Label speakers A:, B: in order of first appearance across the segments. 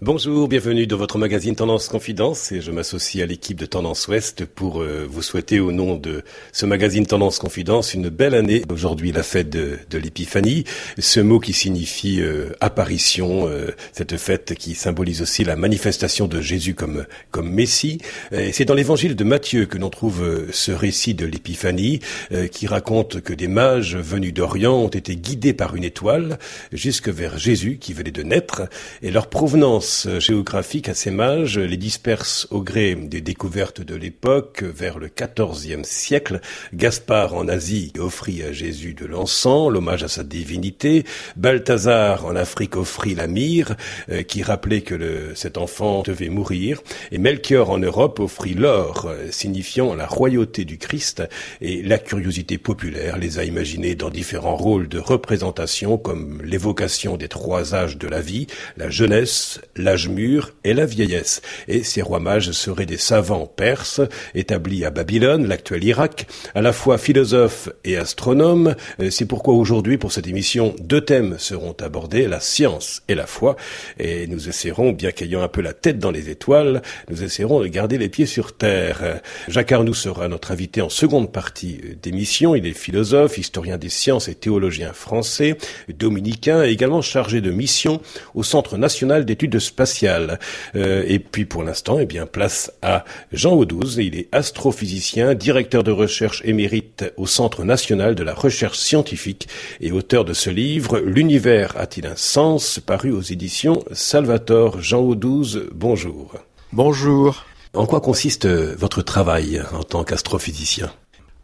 A: Bonjour, bienvenue dans votre magazine Tendance Confidence et je m'associe à l'équipe de Tendance Ouest pour euh, vous souhaiter au nom de ce magazine Tendance Confidence une belle année. Aujourd'hui la fête de, l'épiphanie, ce mot qui signifie euh, apparition, euh, cette fête qui symbolise aussi la manifestation de Jésus comme, comme Messie. C'est dans l'évangile de Matthieu que l'on trouve ce récit de l'épiphanie qui raconte que des mages venus d'Orient ont été guidés par une étoile jusque vers Jésus qui venait de naître et leur provenance géographique à ces mages les disperse au gré des découvertes de l'époque vers le XIVe siècle. Gaspard en Asie offrit à Jésus de l'encens, l'hommage à sa divinité. Balthazar en Afrique offrit la myrrhe, euh, qui rappelait que le, cet enfant devait mourir. Et Melchior en Europe offrit l'or, euh, signifiant la royauté du Christ. Et la curiosité populaire les a imaginés dans différents rôles de représentation, comme l'évocation des trois âges de la vie, la jeunesse, l'âge mûr et la vieillesse. Et ces rois mages seraient des savants perses établis à Babylone, l'actuel Irak, à la fois philosophes et astronomes. Euh, c'est pourquoi aujourd'hui, pour cette émission, deux thèmes seront abordés, la science et la foi. Et nous essaierons, bien qu'ayant un peu la tête dans les étoiles, nous essaierons de garder les pieds sur terre. Jacques Arnoux sera notre invité en seconde partie d'émission. Il est philosophe, historien des sciences et théologien français, dominicain également chargé de mission au Centre national d'études spatiale. Euh, et puis pour l'instant, eh bien, place à Jean Audouze. Il est astrophysicien, directeur de recherche émérite au Centre national de la recherche scientifique et auteur de ce livre L'univers a-t-il un sens paru aux éditions Salvatore. Jean Audouze, bonjour.
B: Bonjour.
A: En quoi consiste votre travail en tant qu'astrophysicien?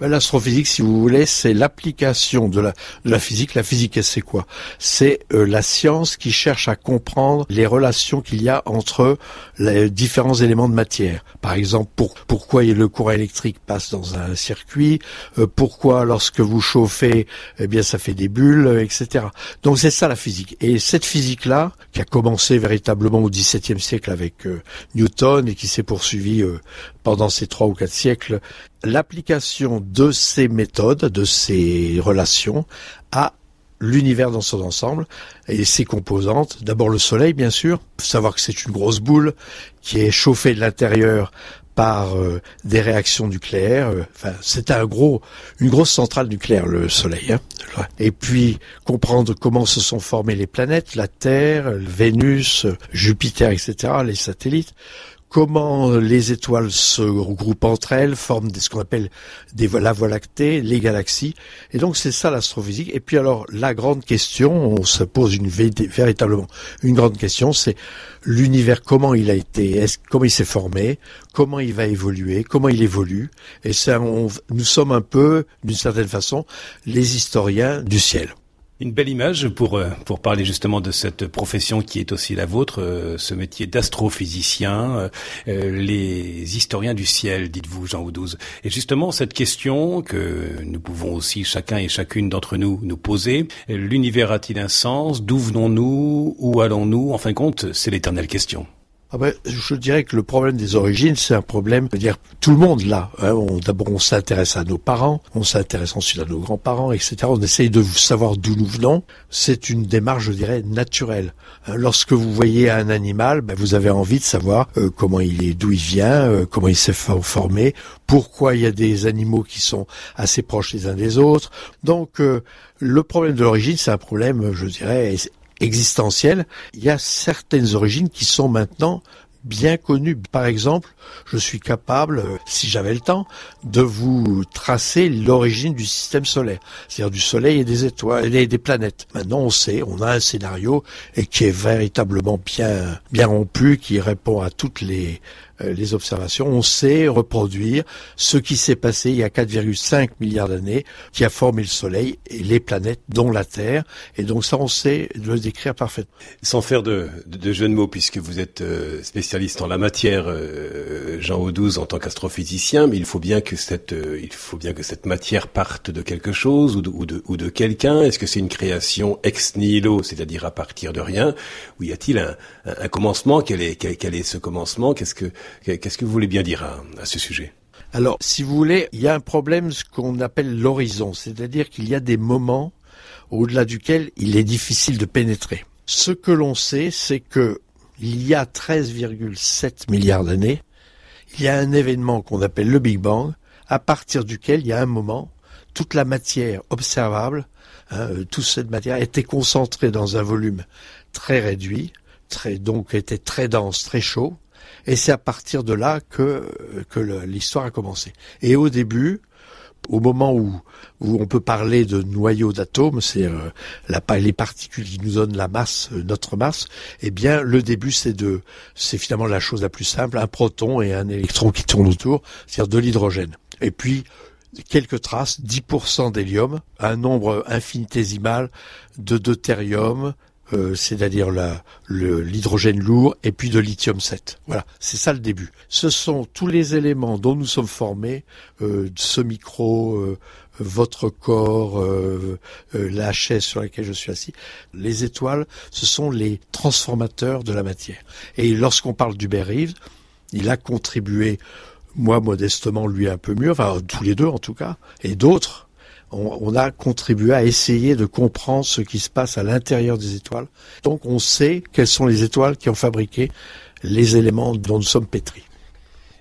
B: Ben, L'astrophysique, si vous voulez, c'est l'application de la, de la physique. La physique, c'est quoi? C'est euh, la science qui cherche à comprendre les relations qu'il y a entre les différents éléments de matière. Par exemple, pour, pourquoi le courant électrique passe dans un circuit, euh, pourquoi lorsque vous chauffez, eh bien, ça fait des bulles, etc. Donc c'est ça la physique. Et cette physique-là, qui a commencé véritablement au XVIIe siècle avec euh, Newton et qui s'est poursuivie pendant ces trois ou quatre siècles, l'application de ces méthodes, de ces relations à l'univers dans son ensemble et ses composantes. D'abord le soleil, bien sûr. Savoir que c'est une grosse boule qui est chauffée de l'intérieur par euh, des réactions nucléaires. Enfin, c'est un gros, une grosse centrale nucléaire, le Soleil. Hein. Et puis comprendre comment se sont formées les planètes, la Terre, Vénus, Jupiter, etc., les satellites comment les étoiles se regroupent entre elles, forment ce qu'on appelle des, la Voie lactée, les galaxies. Et donc c'est ça l'astrophysique. Et puis alors la grande question, on se pose une véritablement une grande question, c'est l'univers comment il a été, comment il s'est formé, comment il va évoluer, comment il évolue. Et ça, nous sommes un peu, d'une certaine façon, les historiens du ciel.
A: Une belle image pour euh, pour parler justement de cette profession qui est aussi la vôtre, euh, ce métier d'astrophysicien, euh, les historiens du ciel, dites-vous Jean Audouze. Et justement cette question que nous pouvons aussi chacun et chacune d'entre nous nous poser, l'univers a-t-il un sens? D'où venons-nous? Où allons-nous? En fin de compte, c'est l'éternelle question.
B: Ah ben, je dirais que le problème des origines, c'est un problème, je veux dire, tout le monde là. Hein, D'abord, on s'intéresse à nos parents, on s'intéresse ensuite à nos grands-parents, etc. On essaye de savoir d'où nous venons. C'est une démarche, je dirais, naturelle. Hein, lorsque vous voyez un animal, ben, vous avez envie de savoir euh, comment il est, d'où il vient, euh, comment il s'est formé, pourquoi il y a des animaux qui sont assez proches les uns des autres. Donc, euh, le problème de l'origine, c'est un problème, je dirais, existentielle, il y a certaines origines qui sont maintenant bien connues. Par exemple, je suis capable, euh, si j'avais le temps, de vous tracer l'origine du système solaire, c'est-à-dire du Soleil et des étoiles et des planètes. Maintenant, on sait, on a un scénario et qui est véritablement bien bien rompu, qui répond à toutes les les observations, on sait reproduire ce qui s'est passé il y a 4,5 milliards d'années, qui a formé le Soleil et les planètes, dont la Terre. Et donc ça, on sait le décrire parfaitement.
A: Sans faire de, de, jeu de mots, puisque vous êtes euh, spécialiste en la matière, euh, Jean Audouze, en tant qu'astrophysicien, mais il faut bien que cette, il faut bien que cette matière parte de quelque chose ou de, ou de, ou de quelqu'un. Est-ce que c'est une création ex nihilo, c'est-à-dire à partir de rien, ou y a-t-il un, un, commencement? Quel est, quel est ce commencement? Qu'est-ce que Qu'est-ce que vous voulez bien dire à, ce sujet?
B: Alors, si vous voulez, il y a un problème, ce qu'on appelle l'horizon, c'est-à-dire qu'il y a des moments au-delà duquel il est difficile de pénétrer. Ce que l'on sait, c'est que il y a 13,7 milliards d'années, il y a un événement qu'on appelle le Big Bang, à partir duquel il y a un moment, toute la matière observable, hein, euh, toute cette matière était concentrée dans un volume très réduit, donc était très dense, très chaud, et c'est à partir de là que que l'histoire a commencé. Et au début, au moment où, où on peut parler de noyau d'atomes, c'est euh, les particules qui nous donnent la masse, euh, notre masse, eh bien le début c'est de, c'est finalement la chose la plus simple, un proton et un électron qui tournent autour, c'est-à-dire de l'hydrogène. Et puis quelques traces, 10% d'hélium, un nombre infinitésimal de deutérium, euh, c'est-à-dire l'hydrogène lourd, et puis de lithium 7. Voilà, c'est ça le début. Ce sont tous les éléments dont nous sommes formés, euh, ce micro, euh, votre corps, la chaise sur laquelle je suis assis. Les étoiles, ce sont les transformateurs de la matière. Et lorsqu'on parle d'Hubert Reeves, il a contribué, moi modestement, lui un peu mieux, enfin tous les deux en tout cas, et d'autres, on, a contribué à essayer de comprendre ce qui se passe à l'intérieur des étoiles. Donc on sait quelles sont les étoiles qui ont fabriqué les éléments dont nous sommes pétris.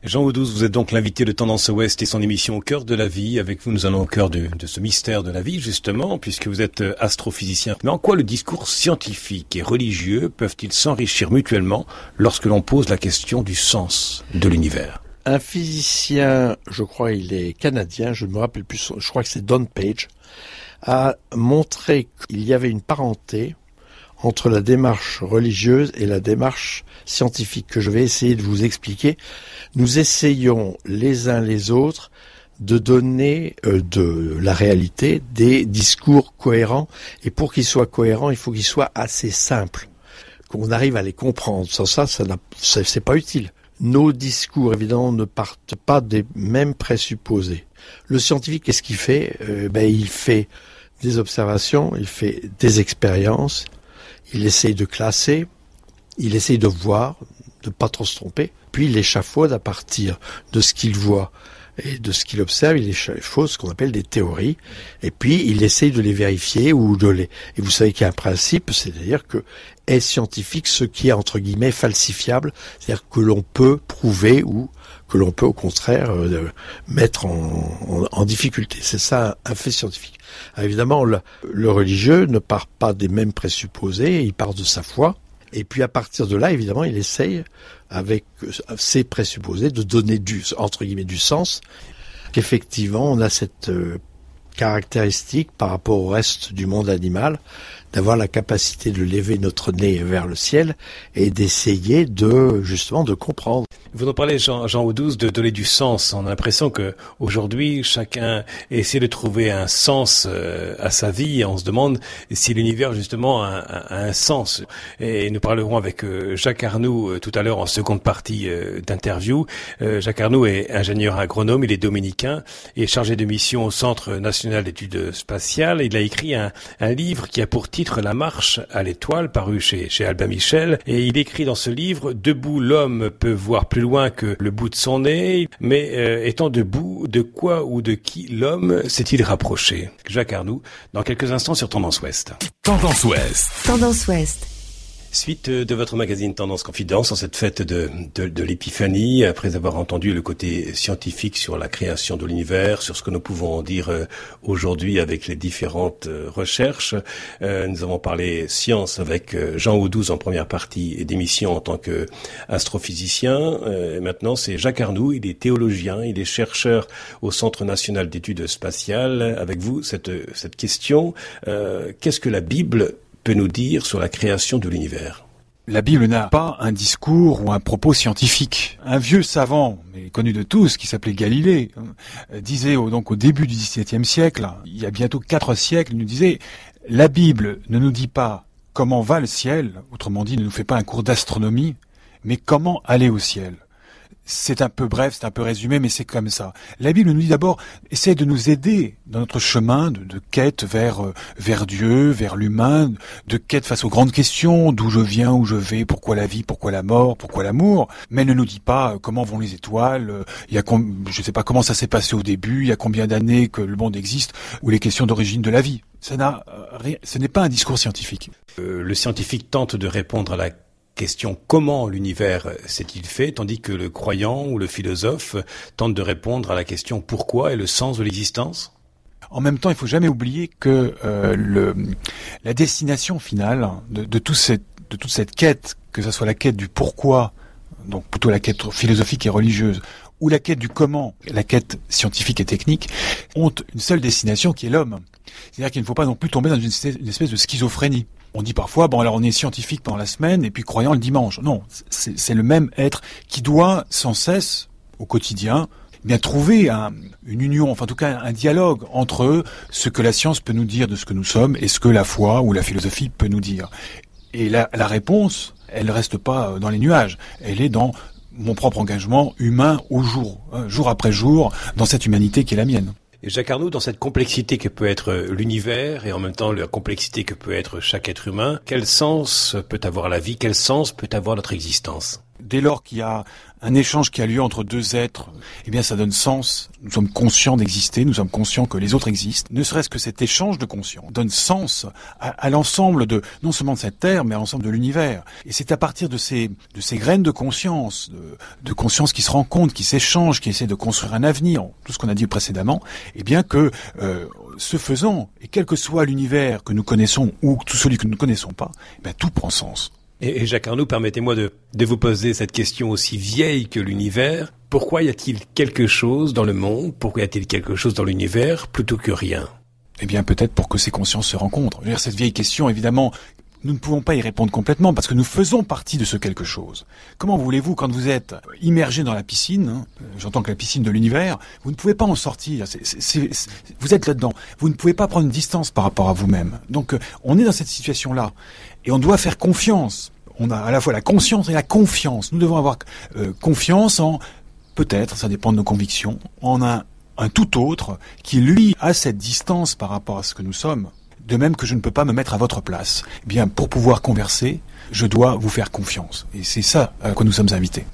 A: Jean Audouze, vous êtes donc l'invité de Tendance Ouest et son émission Au cœur de la vie. Avec vous, nous allons au cœur de, de, ce mystère de la vie, justement, puisque vous êtes euh, astrophysicien. Mais en quoi le discours scientifique et religieux peuvent-ils s'enrichir mutuellement lorsque l'on pose la question du sens de l'univers?
B: Un physicien, je crois il est canadien, je ne me rappelle plus, je crois que c'est Don Page, a montré qu'il y avait une parenté entre la démarche religieuse et la démarche scientifique que je vais essayer de vous expliquer. Nous essayons les uns les autres de donner euh, de la réalité des discours cohérents et pour qu'ils soient cohérents, il faut qu'ils soient assez simples, qu'on arrive à les comprendre. Sans ça, ça c'est pas utile nos discours, évidemment, ne partent pas des mêmes présupposés. Le scientifique, qu'est-ce qu'il fait? Euh, ben, Il fait des observations, il fait des expériences, il essaye de classer, il essaye de voir, de pas trop se tromper, puis il échafaude à partir de ce qu'il voit et de ce qu'il observe, il échafaud ce qu'on appelle des théories, et puis il essaye de les vérifier ou de les. Et vous savez qu'il y a un principe, c'est-à-dire que est scientifique ce qui est entre guillemets falsifiable, c'est-à-dire que l'on peut prouver ou que l'on peut au contraire euh, mettre en, en, difficulté. C'est ça un, fait scientifique. évidemment, le, le religieux ne part pas des mêmes présupposés, il part de sa foi. Et puis à partir de là, évidemment, il essaye, avec ses présupposés, de donner du, entre guillemets, du sens. Qu'effectivement, on a cette euh, caractéristique par rapport au reste du monde animal, d'avoir la capacité de lever notre nez vers le ciel et d'essayer de justement de comprendre.
A: Vous en parlez, Jean, Jean Audouze, de donner du sens. On a l'impression que aujourd'hui, chacun essaie de trouver un sens euh, à sa vie. On se demande si l'univers justement a, un sens. Et nous parlerons avec euh, Jacques Arnoux euh, tout à l'heure en seconde partie d'interview. Jacques Arnoux est ingénieur agronome, il est dominicain et chargé de mission au Centre national d'études spatiales. Il a écrit un, un livre qui a pour titre la marche à l'étoile, paru chez, chez Albin Michel, et il écrit dans ce livre, Debout, l'homme peut voir plus loin que le bout de son nez, mais euh, étant debout, de quoi ou de qui l'homme s'est-il rapproché? Jacques Arnoux, dans quelques instants sur Tendance Ouest.
C: Tendance Ouest. Tendance Ouest.
A: Suite de votre magazine Tendance Confidence en cette fête de, de, de l'épiphanie, après avoir entendu le côté scientifique sur la création de l'univers, sur ce que nous pouvons en dire euh, aujourd'hui avec les différentes euh, recherches, euh, nous avons parlé science avec Jean Audouze en première partie d'émission en tant que astrophysicien. maintenant, c'est Jacques Arnoux, il est théologien, il est chercheur au Centre national d'études spatiales. Avec vous, cette, cette question, qu'est-ce que la Bible nous dire sur la création de l'univers
D: la Bible n'a pas un discours ou un propos scientifique. Un vieux savant, mais connu de tous, qui s'appelait Galilée, euh, disait donc au début du XVIIe siècle, il y a bientôt quatre siècles, il nous disait la Bible ne nous dit pas comment va le ciel, autrement dit, ne nous fait pas un cours d'astronomie, mais comment aller au ciel c'est un peu bref, c'est un peu résumé, mais c'est comme ça. La Bible nous dit d'abord, essaie de nous aider dans notre chemin de, quête vers euh, vers Dieu, vers l'humain, de quête face aux grandes questions, d'où je viens, où je vais, pourquoi la vie, pourquoi la mort, pourquoi l'amour. Mais ne nous dit pas euh, comment vont les étoiles, euh, il y a je sais pas comment ça s'est passé au début, il y a combien d'années que le monde existe, ou les questions d'origine de la vie. Ça n'a, ce n'est pas un discours scientifique.
A: le scientifique tente de répondre à la question comment l'univers s'est-il fait, tandis que le croyant ou le philosophe tente de répondre à la question pourquoi et le sens de l'existence?
D: En même temps, il faut jamais oublier que euh, la destination finale de toute cette quête, que ce soit la quête du pourquoi, donc plutôt la quête philosophique et religieuse, ou la quête du comment, la quête scientifique et technique, ont une seule destination qui est l'homme. C'est-à-dire qu'il ne faut pas non plus tomber dans une espèce de schizophrénie. On dit parfois, bon alors on est scientifique pendant la semaine et puis croyant le dimanche. Non, c'est le même être qui doit sans cesse, au quotidien, bien trouver une union, enfin en tout cas un dialogue entre ce que la science peut nous dire de ce que nous sommes et ce que la foi ou la philosophie peut nous dire. Et la, la réponse, elle reste pas dans les nuages, elle est dans mon propre engagement humain au jour, hein, jour après jour, dans cette humanité qui est la mienne.
A: Jacques Arnaud, dans cette complexité que peut être l'univers et en même temps la complexité que peut être chaque être humain, quel sens peut avoir la vie Quel sens peut avoir notre existence?
D: Dès lors qu'il y a un échange qui a lieu entre deux êtres, eh bien ça donne sens. Nous sommes conscients d'exister, nous sommes conscients que les autres existent. Ne serait-ce que cet échange de conscience donne sens à, l'ensemble de non seulement de cette terre, mais à l'ensemble de l'univers. Et c'est à partir de ces de ces graines de conscience, de, conscience qui se rencontrent, qui s'échangent, qui essaient de construire un avenir, tout ce qu'on a dit précédemment, eh bien que euh, ce faisant, et quel que soit l'univers que nous connaissons ou tout celui que nous ne connaissons pas, eh tout prend sens.
A: Et, Jacques Arnaud, permettez-moi de, de vous poser cette question aussi vieille que l'univers. Pourquoi y a-t-il quelque chose dans le monde Pourquoi y a-t-il quelque chose dans l'univers plutôt que rien?
D: Eh bien, peut-être pour que ces consciences se rencontrent. Cette vieille question, évidemment, nous ne pouvons pas y répondre complètement parce que nous faisons partie de ce quelque chose. Comment voulez-vous, quand vous êtes immergé dans la piscine, hein, j'entends que la piscine de l'univers, vous ne pouvez pas en sortir. vous êtes là-dedans. Vous ne pouvez pas prendre une distance par rapport à vous-même. Donc, euh, on est dans cette situation-là et on doit faire confiance on a à la fois la conscience et la confiance. Nous devons avoir euh, confiance en, peut-être, ça dépend de nos convictions, en un, un tout autre qui, lui, a cette distance par rapport à ce que nous sommes. De même que je ne peux pas me mettre à votre place. Eh bien, pour pouvoir converser, je dois vous faire confiance. Et c'est ça à quoi nous sommes invités.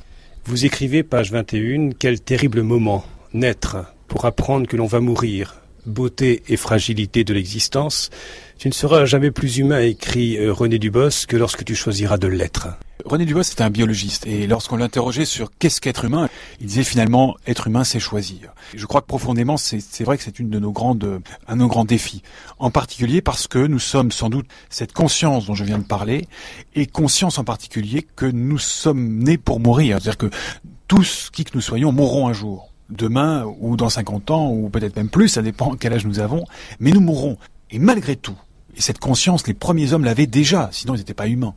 A: Vous écrivez, page 21, quel terrible moment, naître, pour apprendre que l'on va mourir, beauté et fragilité de l'existence, tu ne seras jamais plus humain, écrit euh, René Dubos, que lorsque tu choisiras de l'être.
D: René Dubos était un biologiste et lorsqu'on l'interrogeait sur qu'est-ce qu'être humain, il disait finalement être humain c'est choisir. Je crois que profondément c'est vrai que c'est une de nos grandes un de nos grands défis. En particulier parce que nous sommes sans doute cette conscience dont je viens de parler et conscience en particulier que nous sommes nés pour mourir. C'est-à-dire que tous qui que nous soyons mourrons un jour demain ou dans 50 ans ou peut-être même plus, ça dépend quel âge nous avons, mais nous mourrons. Et malgré tout, et cette conscience, les premiers hommes l'avaient déjà, sinon ils n'étaient pas humains,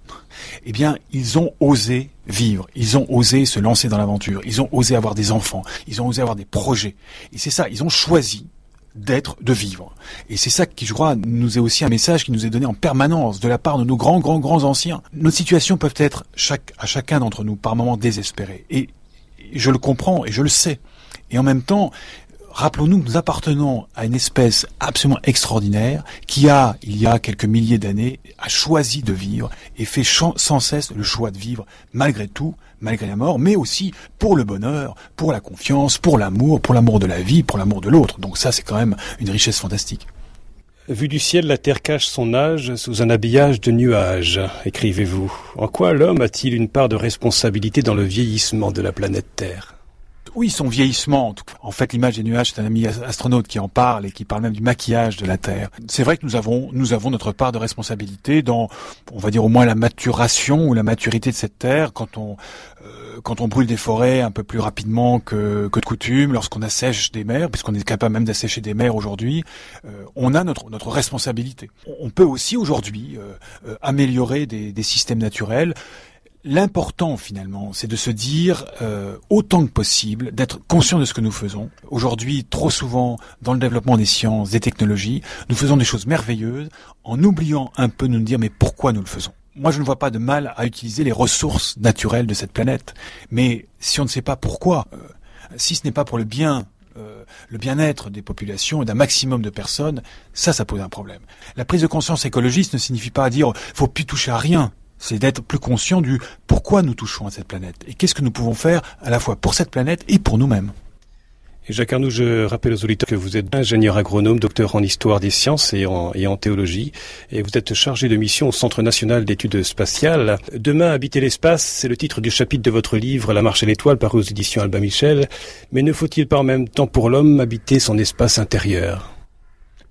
D: eh bien, ils ont osé vivre, ils ont osé se lancer dans l'aventure, ils ont osé avoir des enfants, ils ont osé avoir des projets. Et c'est ça, ils ont choisi d'être, de vivre. Et c'est ça qui, je crois, nous est aussi un message qui nous est donné en permanence de la part de nos grands, grands, grands anciens. Nos situations peuvent être chaque, à chacun d'entre nous par moments désespérées. Et je le comprends et je le sais. Et en même temps, rappelons-nous que nous appartenons à une espèce absolument extraordinaire qui a, il y a quelques milliers d'années, a choisi de vivre et fait sans cesse le choix de vivre malgré tout, malgré la mort, mais aussi pour le bonheur, pour la confiance, pour l'amour, pour l'amour de la vie, pour l'amour de l'autre. Donc ça, c'est quand même une richesse fantastique.
A: Vu du ciel, la Terre cache son âge sous un habillage de nuages, écrivez-vous. En quoi l'homme a-t-il une part de responsabilité dans le vieillissement de la planète Terre?
D: Oui, son vieillissement. En fait, l'image des nuages, c'est un ami astronaute qui en parle et qui parle même du maquillage de la Terre. C'est vrai que nous avons, nous avons notre part de responsabilité dans, on va dire au moins la maturation ou la maturité de cette Terre quand on, euh, quand on brûle des forêts un peu plus rapidement que, que de coutume, lorsqu'on assèche des mers, puisqu'on est capable même d'assécher des mers aujourd'hui, euh, on a notre, notre responsabilité. On peut aussi aujourd'hui euh, améliorer des, des systèmes naturels L'important finalement, c'est de se dire euh, autant que possible, d'être conscient de ce que nous faisons. Aujourd'hui, trop souvent, dans le développement des sciences, des technologies, nous faisons des choses merveilleuses en oubliant un peu de nous dire mais pourquoi nous le faisons? Moi, je ne vois pas de mal à utiliser les ressources naturelles de cette planète, mais si on ne sait pas pourquoi, euh, si ce n'est pas pour le bien euh, le bien-être des populations et d'un maximum de personnes, ça, ça pose un problème. La prise de conscience écologiste ne signifie pas dire faut plus toucher à rien c'est d'être plus conscient du pourquoi nous touchons à cette planète et qu'est-ce que nous pouvons faire à la fois pour cette planète et pour nous-mêmes.
A: Et Jacques Arnoux, je rappelle aux auditeurs que vous êtes ingénieur agronome, docteur en histoire des sciences et en, et en théologie, et vous êtes chargé de mission au Centre national d'études spatiales. Demain, habiter l'espace, c'est le titre du chapitre de votre livre La marche à l'étoile, paru aux éditions Alba Michel. Mais ne faut-il pas en même temps pour l'homme habiter son espace intérieur?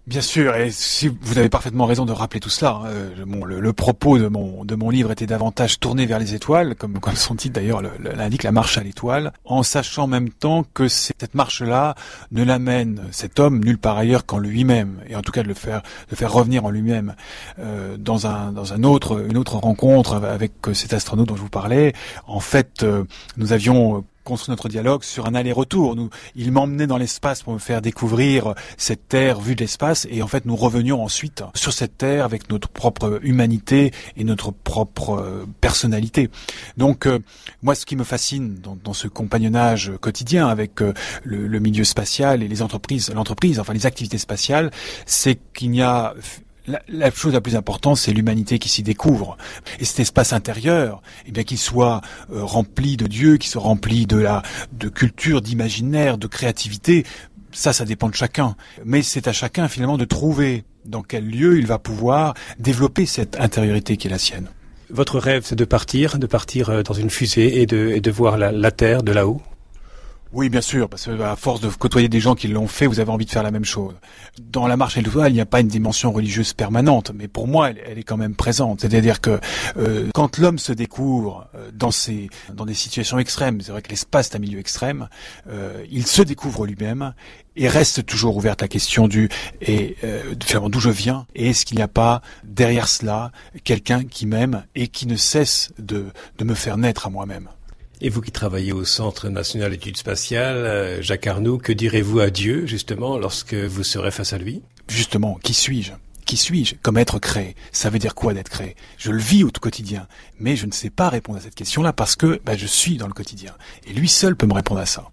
D: Bien sûr, et si vous avez parfaitement raison de rappeler tout cela. Hein, euh, le, propos de mon de mon livre était davantage tourné vers les étoiles, comme comme son titre d'ailleurs l'indique, la marche à l'étoile, en sachant en même temps que cette marche-là ne l'amène cet homme nulle part ailleurs qu'en lui-même, et en tout cas de le faire de faire revenir en lui-même euh, dans un dans un autre une autre rencontre avec cet astronaute dont je vous parlais. En fait, euh, nous avions construit notre dialogue sur un aller-retour. Nous, il m'emmenait dans l'espace pour me faire découvrir cette terre vue de l'espace, et en fait, nous revenions ensuite sur cette terre avec notre propre humanité et notre propre euh, personnalité. Donc, euh, moi, ce qui me fascine dans, ce compagnonnage quotidien avec euh, le, le milieu spatial et les entreprises, l'entreprise, enfin les activités spatiales, c'est qu'il n'y a la, chose la plus importante, c'est l'humanité qui s'y découvre. Et cet espace intérieur, eh bien qu'il soit euh, rempli de Dieu, qu'il soit rempli de la de culture, d'imaginaire, de créativité, ça, ça dépend de chacun. Mais c'est à chacun finalement de trouver dans quel lieu il va pouvoir développer cette intériorité qui est la sienne.
A: Votre rêve, c'est de partir, de partir euh, dans une fusée et de, et de voir la, la Terre de là-haut
D: oui, bien sûr, parce que à force de côtoyer des gens qui l'ont fait, vous avez envie de faire la même chose. Dans la marche à l'étoile, il n'y a pas une dimension religieuse permanente, mais pour moi, elle, est quand même présente. C'est-à-dire que euh, quand l'homme se découvre euh, dans ces dans des situations extrêmes, c'est vrai que l'espace est un milieu extrême, euh, il se découvre lui-même et reste toujours ouverte la question du et finalement d'où je viens et est-ce qu'il n'y a pas derrière cela quelqu'un qui m'aime et qui ne cesse de de me faire naître à moi-même.
A: Et vous qui travaillez au Centre national d'études spatiales, euh, Jacques Arnoux, que direz-vous à Dieu, justement, lorsque vous serez face à lui?
D: Justement, qui suis-je? Qui suis-je? Comme être créé. Ça veut dire quoi d'être créé? Je le vis au quotidien, mais je ne sais pas répondre à cette question-là parce que bah, je suis dans le quotidien. Et lui seul peut me répondre à ça.